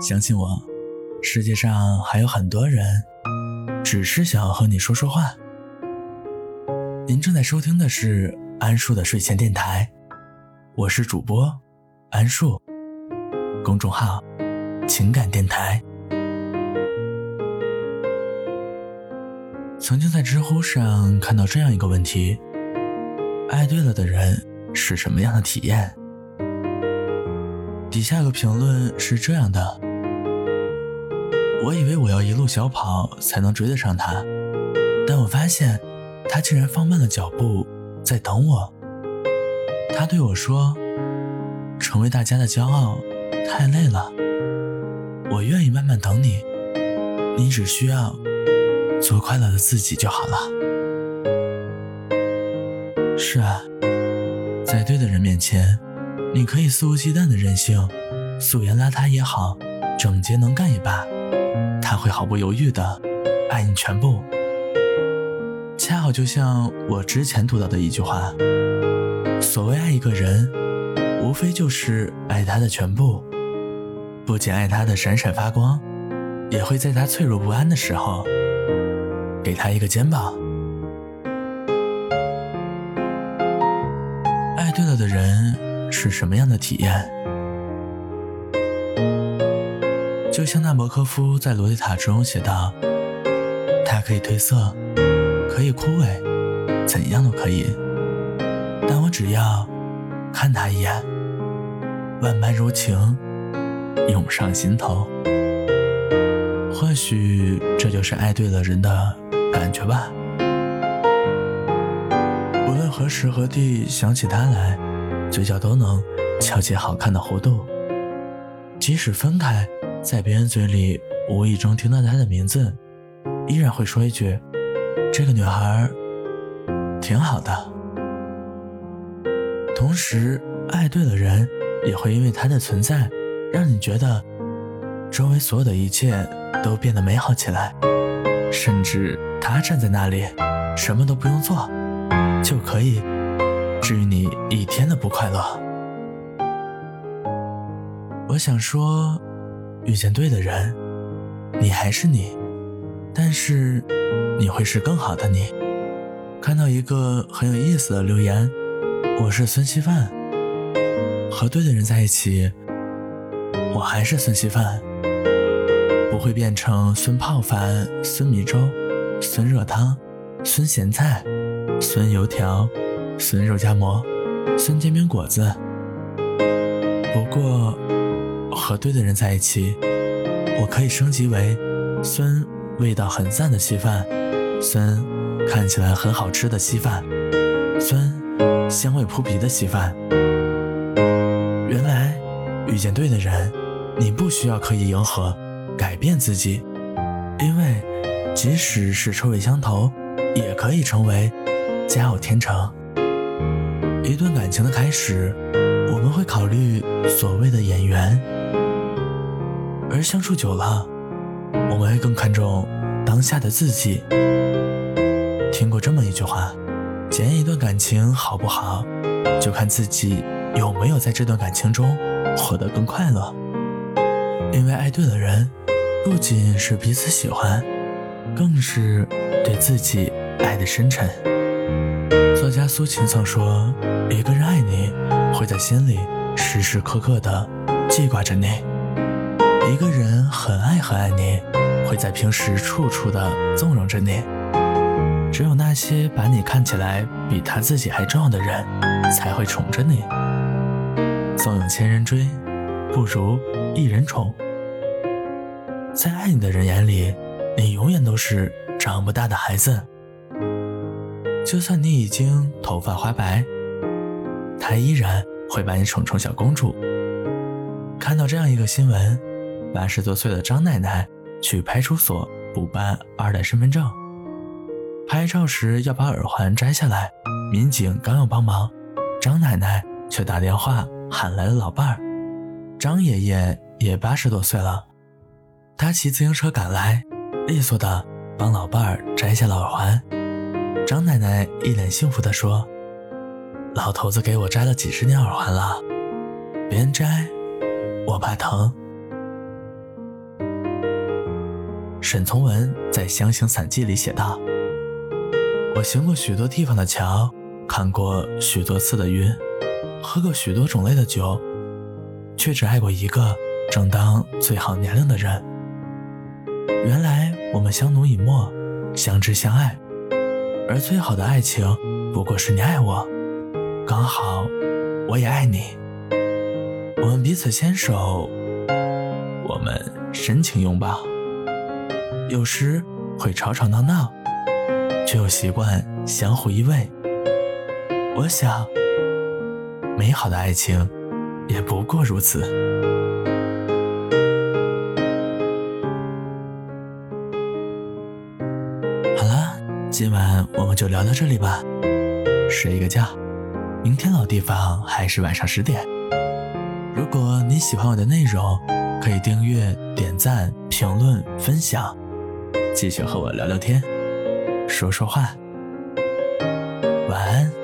相信我，世界上还有很多人，只是想要和你说说话。您正在收听的是安树的睡前电台，我是主播安树，公众号情感电台。曾经在知乎上看到这样一个问题：爱对了的人是什么样的体验？底下有个评论是这样的：我以为我要一路小跑才能追得上他，但我发现他竟然放慢了脚步在等我。他对我说：“成为大家的骄傲太累了，我愿意慢慢等你，你只需要做快乐的自己就好了。”是啊，在对的人面前。你可以肆无忌惮的任性，素颜邋遢也好，整洁能干也罢，他会毫不犹豫的爱你全部。恰好就像我之前读到的一句话：所谓爱一个人，无非就是爱他的全部，不仅爱他的闪闪发光，也会在他脆弱不安的时候，给他一个肩膀。爱对了的人。是什么样的体验？就像纳博科夫在《洛丽塔》中写道：“它可以褪色，可以枯萎，怎样都可以。但我只要看他一眼，万般柔情涌上心头。或许这就是爱对了人的感觉吧。无论何时何地想起他来。”嘴角都能翘起好看的弧度，即使分开，在别人嘴里无意中听到她的名字，依然会说一句：“这个女孩挺好的。”同时，爱对了人，也会因为她的存在，让你觉得周围所有的一切都变得美好起来，甚至她站在那里，什么都不用做，就可以。治愈你一天的不快乐。我想说，遇见对的人，你还是你，但是你会是更好的你。看到一个很有意思的留言，我是孙稀饭，和对的人在一起，我还是孙稀饭，不会变成孙泡饭、孙米粥、孙热汤、孙咸菜、孙油条。孙肉夹馍，孙煎饼果子。不过，和对的人在一起，我可以升级为酸味道很赞的稀饭，酸看起来很好吃的稀饭，酸香味扑鼻的稀饭。原来，遇见对的人，你不需要刻意迎合、改变自己，因为即使是臭味相投，也可以成为佳偶天成。一段感情的开始，我们会考虑所谓的眼缘，而相处久了，我们会更看重当下的自己。听过这么一句话：检验一段感情好不好，就看自己有没有在这段感情中活得更快乐。因为爱对了人，不仅是彼此喜欢，更是对自己爱的深沉。作家苏秦曾说：“一个人爱你，会在心里时时刻刻的记挂着你；一个人很爱很爱你，会在平时处处的纵容着你。只有那些把你看起来比他自己还重要的人，才会宠着你。纵有千人追，不如一人宠。在爱你的人眼里，你永远都是长不大的孩子。”就算你已经头发花白，他依然会把你宠成小公主。看到这样一个新闻：八十多岁的张奶奶去派出所补办二代身份证，拍照时要把耳环摘下来，民警刚要帮忙，张奶奶却打电话喊来了老伴儿。张爷爷也八十多岁了，他骑自行车赶来，利索的帮老伴儿摘下了耳环。张奶奶一脸幸福地说：“老头子给我摘了几十年耳环了，别人摘，我怕疼。”沈从文在《湘行散记》里写道：“我行过许多地方的桥，看过许多次的云，喝过许多种类的酒，却只爱过一个正当最好年龄的人。原来我们相濡以沫，相知相爱，而最好的爱情不过是你爱我，刚好我也爱你。我们彼此牵手，我们深情拥抱。”有时会吵吵闹闹，却又习惯相互依偎。我想，美好的爱情也不过如此。好了，今晚我们就聊到这里吧，睡一个觉，明天老地方还是晚上十点。如果你喜欢我的内容，可以订阅、点赞、评论、分享。继续和我聊聊天，说说话。晚安。